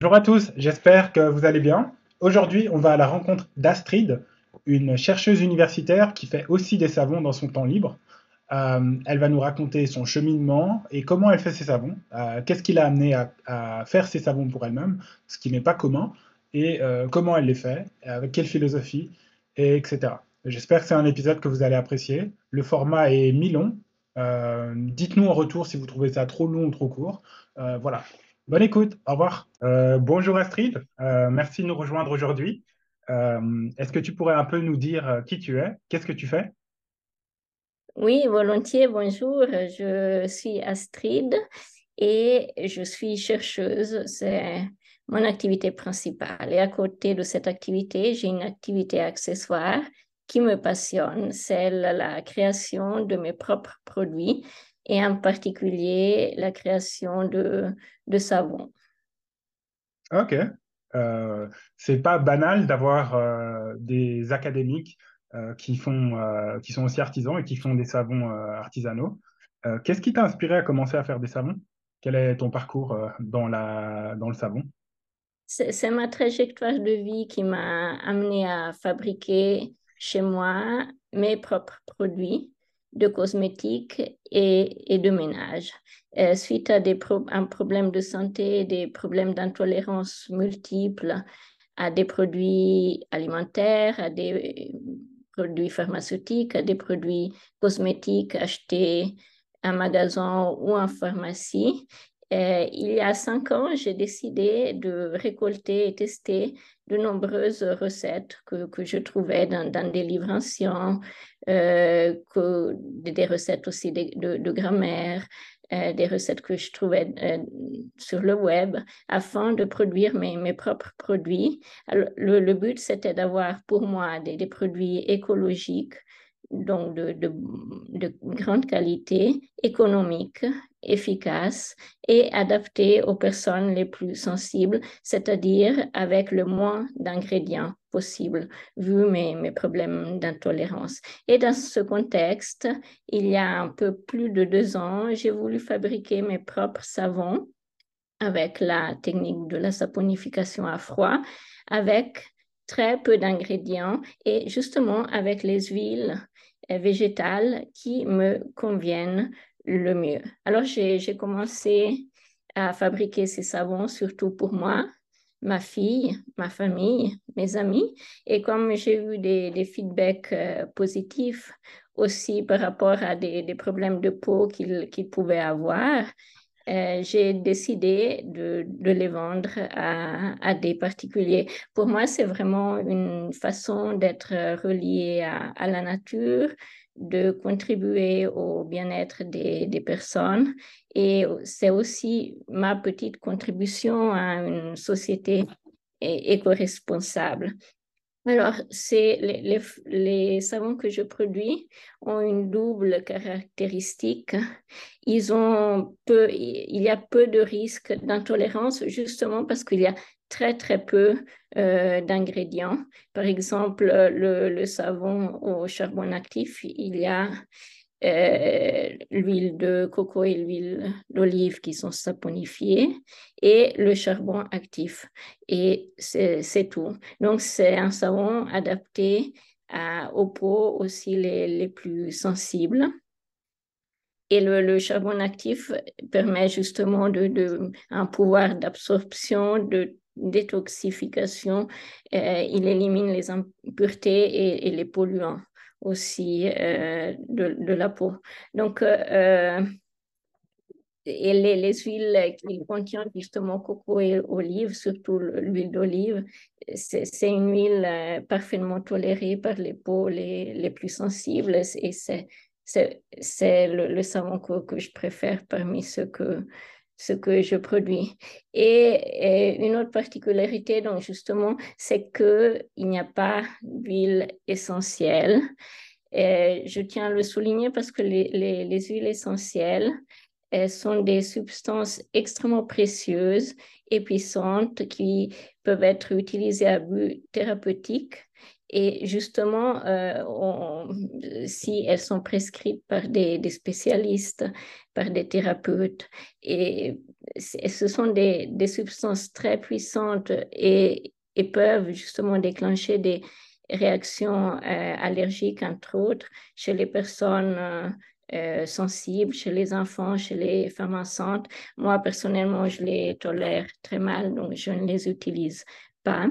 Bonjour à tous, j'espère que vous allez bien. Aujourd'hui, on va à la rencontre d'Astrid, une chercheuse universitaire qui fait aussi des savons dans son temps libre. Euh, elle va nous raconter son cheminement et comment elle fait ses savons, euh, qu'est-ce qui l'a amené à, faire ses savons pour elle-même, ce qui n'est pas commun, et euh, comment elle les fait, avec quelle philosophie, et etc. J'espère que c'est un épisode que vous allez apprécier. Le format est mi-long. Dites-nous en retour si vous trouvez ça trop long ou trop court. voilà. Bonne écoute. Au revoir. bonjour Astrid. merci de nous rejoindre aujourd'hui. Est-ce que tu pourrais un peu nous dire qui tu es, qu'est-ce que tu fais? Oui, volontiers, bonjour. Je suis Astrid et je suis chercheuse. C'est mon activité principale. Et à côté de cette activité, j'ai une activité accessoire qui me passionne, celle la création de mes propres produits et en particulier la création de, de savon. Ok. Euh, c'est pas banal d'avoir euh, des académiques euh, qui, font, qui sont aussi artisans et qui font des savons artisanaux. Qu'est-ce qui t'a inspiré à commencer à faire des savons? Quel est ton parcours dans, la, dans le savon? C'est ma trajectoire de vie qui m'a amené à fabriquer chez moi mes propres produits de cosmétiques et, et de ménage. suite à des un problème de santé, des problèmes d'intolérance multiples à des produits alimentaires, à des produits pharmaceutiques, des produits cosmétiques achetés en magasin ou en pharmacie. Euh, il y a cinq ans, j'ai décidé de récolter et tester de nombreuses recettes que, que je trouvais dans, des livres anciens, euh, des recettes aussi de, de, de grammaire, euh, des recettes que je trouvais sur le web afin de produire mes, mes propres produits. le, but, c'était d'avoir pour moi des, des, produits écologiques, donc de, de, de grande qualité, économiques, efficaces et adaptés aux personnes les plus sensibles, c'est-à-dire avec le moins d'ingrédients possible, vu mes, mes problèmes d'intolérance. Et dans ce contexte, il y a un peu plus de deux ans, j'ai voulu fabriquer mes propres savons avec la technique de la saponification à froid, avec très peu d'ingrédients et justement avec les huiles végétales qui me conviennent le mieux. Alors, j'ai commencé à fabriquer ces savons surtout pour moi, ma fille, ma famille, mes amis. Et comme j'ai eu des, feedbacks euh, positifs aussi par rapport à des, problèmes de peau qu'ils pouvaient avoir, euh, j'ai décidé de, les vendre à, des particuliers. Pour moi, c'est vraiment une façon d'être relié à, la nature, de contribuer au bien-être des, des, personnes et c'est aussi ma petite contribution à une société éco-responsable. Alors, les, les, savons que je produis ont une double caractéristique. Ils ont peu, il y a peu de risques d'intolérance justement parce qu'il y a très, très peu euh, d'ingrédients. Par exemple, le, savon au charbon actif, il y a euh, l'huile de coco et l'huile d'olive qui sont saponifiées et le charbon actif. Et c'est tout. Donc, c'est un savon adapté aux peaux aussi les, les plus sensibles. Et le, charbon actif permet justement de un pouvoir d'absorption, de détoxification, euh, il élimine les impuretés et, les polluants aussi euh, de, la peau. Donc, euh, et les, les huiles qui contiennent justement coco et olive, surtout l'huile d'olive, c'est une huile parfaitement tolérée par les peaux les, les plus sensibles et c'est le, le, savon que, que, je préfère parmi ceux que, ce que je produis. Et, une autre particularité, donc justement, c'est qu'il n'y a pas d'huile essentielle. Je tiens à le souligner parce que les, les, les huiles essentielles elles sont des substances extrêmement précieuses et puissantes qui peuvent être utilisées à but thérapeutique Et justement, euh, si elles sont prescrites par des, spécialistes, par des thérapeutes, et ce sont des, substances très puissantes et, peuvent justement déclencher des réactions euh, allergiques, entre autres, chez les personnes euh, sensibles, chez les enfants, chez les femmes enceintes. Moi, personnellement, je les tolère très mal, donc je ne les utilise pas.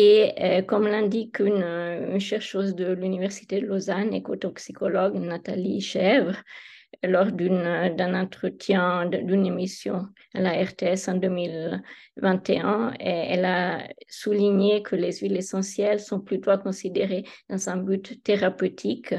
Et euh, comme l'indique euh, une, chercheuse de l'Université de Lausanne, écotoxicologue Nathalie Chèvre, lors d'un entretien, d'une émission à la RTS en 2021, elle a souligné que les huiles essentielles sont plutôt considérées dans un but thérapeutique.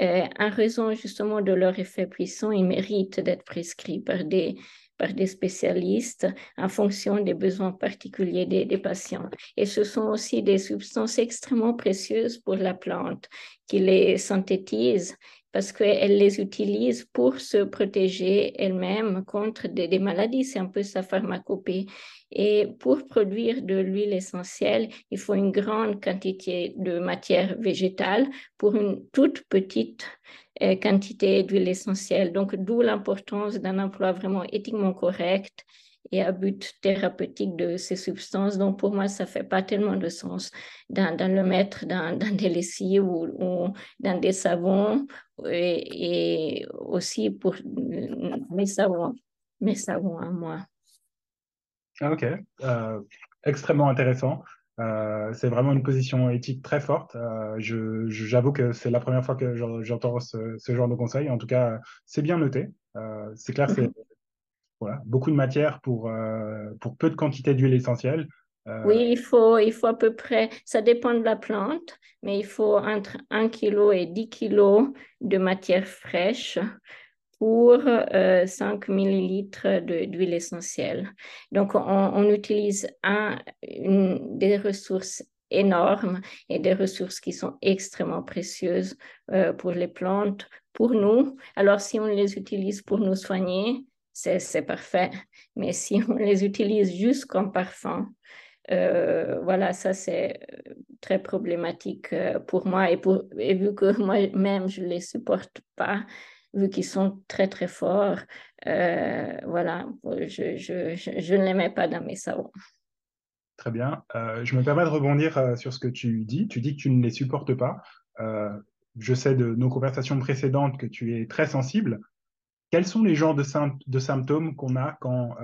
Euh, en raison justement de leur effet puissant, ils méritent d'être prescrits par des par des spécialistes en fonction des besoins particuliers des, patients. Et ce sont aussi des substances extrêmement précieuses pour la plante qui les synthétise parce qu'elle les utilise pour se protéger elle-même contre des, des maladies. C'est un peu sa pharmacopée. Et pour produire de l'huile essentielle, il faut une grande quantité de matière végétale pour une toute petite quantité d'huile essentielle. Donc, d'où l'importance d'un emploi vraiment éthiquement correct et à but thérapeutique de ces substances. Donc, pour moi, ça fait pas tellement de sens dans, le mettre dans, des lessives ou, dans des savons et, aussi pour mes savons, mes savons à moi. Ah, ok, euh, extrêmement intéressant. Euh, c'est vraiment une position éthique très forte. Euh, j'avoue que c'est la première fois que j'entends ce, genre de conseil. En tout cas, c'est bien noté. Euh, c'est clair, c'est mhm. voilà, beaucoup de matière pour, pour peu de quantité d'huile essentielle. Oui, il faut, il faut à peu près, ça dépend de la plante, mais il faut entre 1 kg et 10 kg de matière fraîche pour 5 euh, millilitres d'huile essentielle. Donc, on, utilise un, des ressources énormes et des ressources qui sont extrêmement précieuses euh, pour les plantes, pour nous. Alors, si on les utilise pour nous soigner, c'est parfait. Mais si on les utilise juste comme parfum, euh, voilà, ça c'est très problématique pour moi et, et vu que moi-même je ne les supporte pas, vu qu'ils sont très, très forts, euh, voilà, je, je, je, ne les mets pas dans mes savons. Très bien. Euh, je me permets de rebondir euh, sur ce que tu dis. Tu dis que tu ne les supportes pas. je sais de nos conversations précédentes que tu es très sensible. Quels sont les genres de, de symptômes qu'on a quand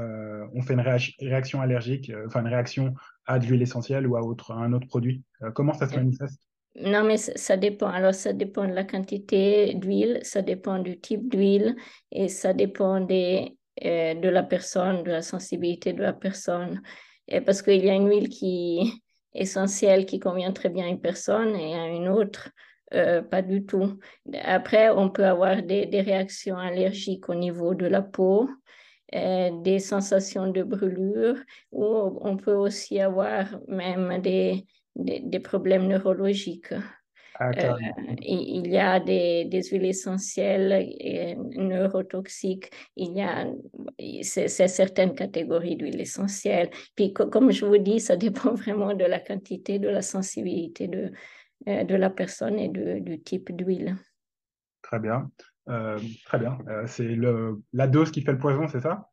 on fait une réaction allergique, enfin une réaction à de l'huile essentielle ou à, autre, à un autre produit? Comment ça se manifeste? Non, mais ça dépend. Alors, ça dépend de la quantité d'huile, ça dépend du type d'huile et ça dépend des, euh, de la personne, de la sensibilité de la personne. Et parce qu'il y a une huile qui essentielle, qui convient très bien à une personne et à une autre, euh, pas du tout. Après, on peut avoir des, des réactions allergiques au niveau de la peau. Euh, des sensations de brûlure ou on peut aussi avoir même des, des, problèmes neurologiques. Ah, euh, il y a des, des huiles essentielles neurotoxiques, il y a c'est, certaines catégories d'huiles essentielles. Puis comme je vous dis, ça dépend vraiment de la quantité, de la sensibilité de, euh, de la personne et de, du type d'huile. Très bien, très bien. c'est le, la dose qui fait le poison, c'est ça?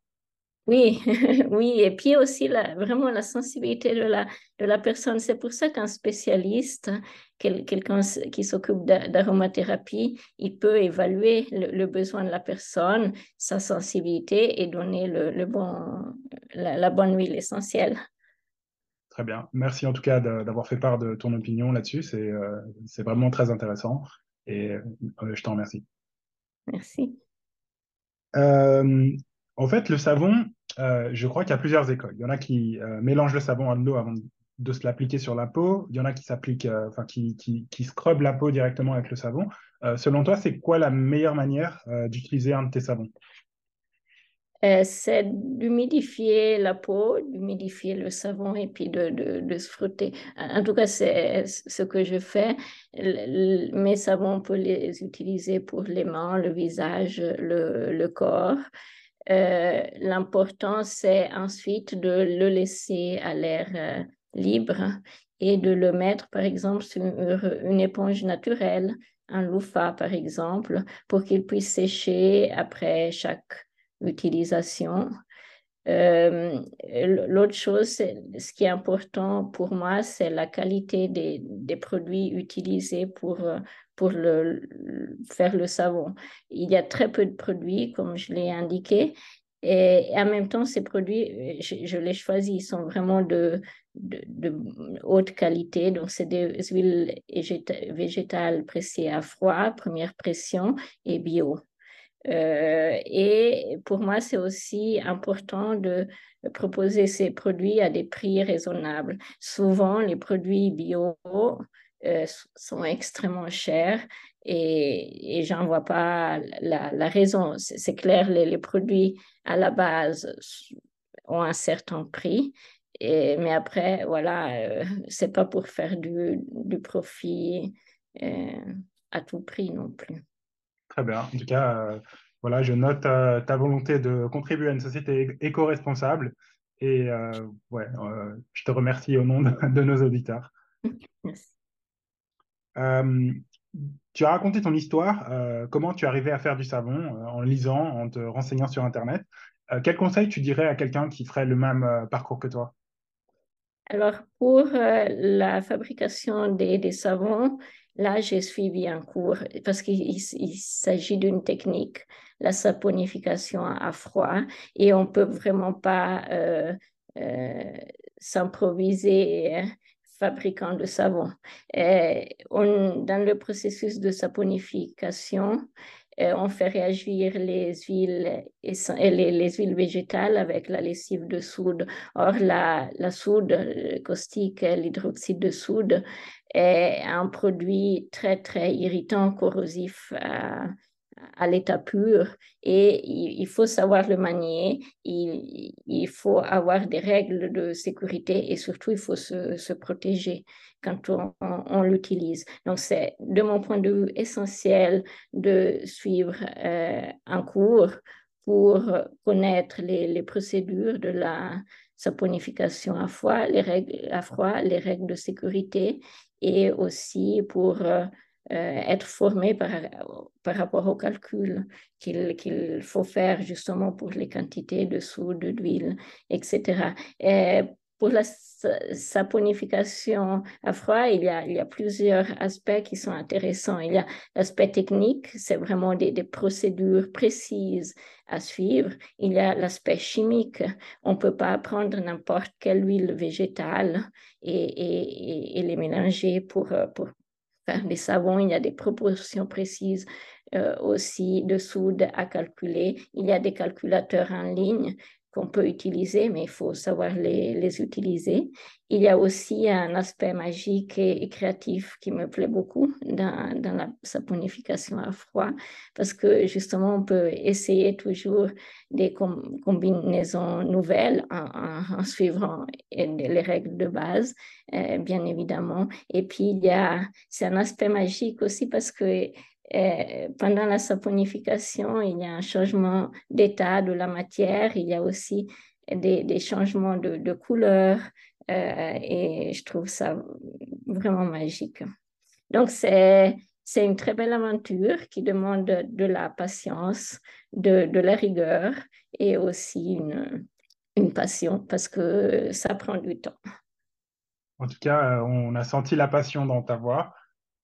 Oui, oui, et puis aussi la, vraiment la sensibilité de la, de la personne. C'est pour ça qu'un spécialiste, quelqu'un qui s'occupe d'aromathérapie, il peut évaluer le, besoin de la personne, sa sensibilité et donner le, bon, la, bonne huile essentielle. Très bien. Merci en tout cas d'avoir fait part de ton opinion là-dessus. C'est euh, vraiment très intéressant et euh, je t'en remercie. Merci. Euh, en fait, le savon, euh, je crois qu'il y a plusieurs écoles. Il y en a qui euh, mélangent le savon à l'eau avant de se l'appliquer sur la peau. Il y en a qui s'appliquent, enfin qui, qui, qui scrubent la peau directement avec le savon. selon toi, c'est quoi la meilleure manière d'utiliser un de tes savons? C'est d'humidifier la peau, d'humidifier le savon et puis de, de, se frotter. En tout cas, c'est ce que je fais. mes savons, on peut les utiliser pour les mains, le visage, le, corps. Euh, l'important, c'est ensuite de le laisser à l'air euh, libre et de le mettre, par exemple, sur une éponge naturelle, un loofah, par exemple, pour qu'il puisse sécher après chaque utilisation. Euh, l'autre chose, ce qui est important pour moi, c'est la qualité des, des, produits utilisés pour, pour le, faire le savon. Il y a très peu de produits, comme je l'ai indiqué, et, en même temps, ces produits, je, les choisis, ils sont vraiment de, de, de haute qualité. Donc, c'est des huiles végétales pressées à froid, première pression et bio. Euh, et pour moi, c'est aussi important de proposer ces produits à des prix raisonnables. Souvent, les produits bio euh, sont extrêmement chers et, et j'en vois pas la, raison. C'est clair, les, les, produits à la base ont un certain prix, et, mais après, voilà, euh, c'est pas pour faire du, du profit euh, à tout prix non plus. Très bien. En tout cas, euh, voilà, je note euh, ta volonté de contribuer à une société éco-responsable. Et euh, ouais, je te remercie au nom de, nos auditeurs. Merci. tu as raconté ton histoire, comment tu es arrivé à faire du savon en lisant, en te renseignant sur Internet. quel conseil tu dirais à quelqu'un qui ferait le même parcours que toi? Alors, pour la fabrication des, des savons, Là, j'ai suivi un cours parce qu'il s'agit d'une technique, la saponification à froid, et on peut vraiment pas euh, euh, s'improviser hein, fabricant de savon. on, dans le processus de saponification, euh, on fait réagir les huiles, les, huiles végétales avec la lessive de soude. Or, la, la soude caustique, l'hydroxyde de soude, est un produit très, très irritant, corrosif à, à l'état pur et il, faut savoir le manier, il, il, faut avoir des règles de sécurité et surtout il faut se, se protéger quand on, on, l'utilise. Donc c'est de mon point de vue essentiel de suivre euh, un cours pour connaître les, les, procédures de la saponification à froid, les règles à froid, les règles de sécurité et aussi pour euh, être formé par, par rapport au calcul qu'il faut faire justement pour les quantités de soude, d'huile, etc. Et pour la saponification à froid, il y, a, il y a plusieurs aspects qui sont intéressants. Il y a l'aspect technique, c'est vraiment des, procédures précises à suivre. Il y a l'aspect chimique, on ne peut pas prendre n'importe quelle huile végétale et, les mélanger pour faire des savons. Il y a des proportions précises euh, aussi de soude à calculer. Il y a des calculateurs en ligne qu'on peut utiliser, mais il faut savoir les, utiliser. Il y a aussi un aspect magique et, créatif qui me plaît beaucoup dans, la saponification à froid, parce que justement, on peut essayer toujours des combinaisons nouvelles en, en, suivant les règles de base, euh, bien évidemment. Et puis, il y a, c'est un aspect magique aussi parce que euh, pendant la saponification, il y a un changement d'état de la matière, il y a aussi des, changements de, de couleur euh, et je trouve ça vraiment magique. Donc, c'est, c'est une très belle aventure qui demande de, de la patience, de, de, la rigueur et aussi une, une passion parce que ça prend du temps. En tout cas, euh, on a senti la passion dans ta voix.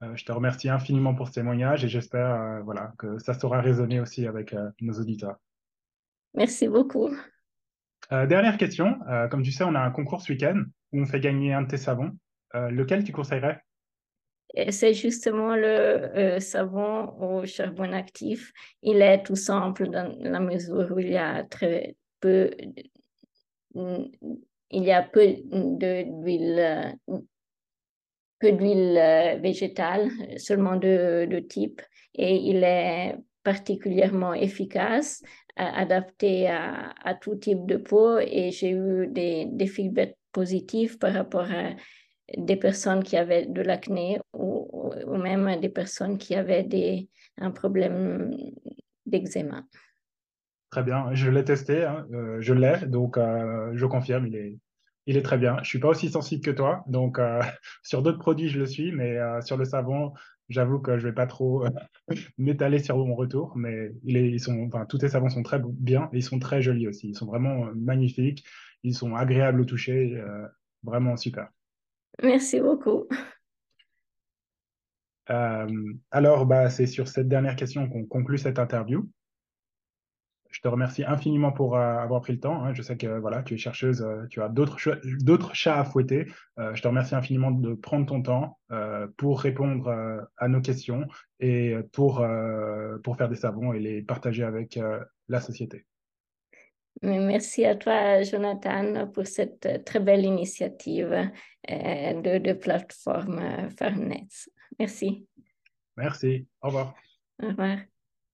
Euh, je te remercie infiniment pour ce témoignage et j'espère euh, voilà, que ça saura résonner aussi avec euh, nos auditeurs. Merci beaucoup. dernière question. comme tu sais, on a un concours ce week-end où on fait gagner un de tes savons. lequel tu conseillerais? C'est justement le savon au charbon actif. Il est tout simple dans la mesure où il y a très peu, il y a peu d'huile peu d'huile euh, végétale, seulement de, de, type, et il est particulièrement efficace, adapté à, à, tout type de peau, et j'ai eu des, des feedbacks positifs par rapport à des personnes qui avaient de l'acné ou, même des personnes qui avaient des, un problème d'eczéma. Très bien, je l'ai testé, hein, euh, je l'ai, donc euh, je confirme, il est, Il est très bien. Je suis pas aussi sensible que toi, donc euh, sur d'autres produits je le suis, mais euh, sur le savon, j'avoue que je vais pas trop euh, m'étaler sur mon retour. Mais ils sont, enfin, tous tes savons sont très bien et ils sont très jolis aussi. Ils sont vraiment magnifiques. Ils sont agréables au toucher, vraiment super. Merci beaucoup. alors, bah, c'est sur cette dernière question qu'on conclut cette interview je te remercie infiniment pour euh, avoir pris le temps. Hein. Je sais que voilà, tu es chercheuse, euh, tu as d'autres chats à fouetter. Euh, je te remercie infiniment de prendre ton temps pour répondre à nos questions et pour, pour faire des savons et les partager avec la société. Merci à toi, Jonathan, pour cette très belle initiative de, de plateforme Farnet. Merci. Merci. Au revoir. Au revoir.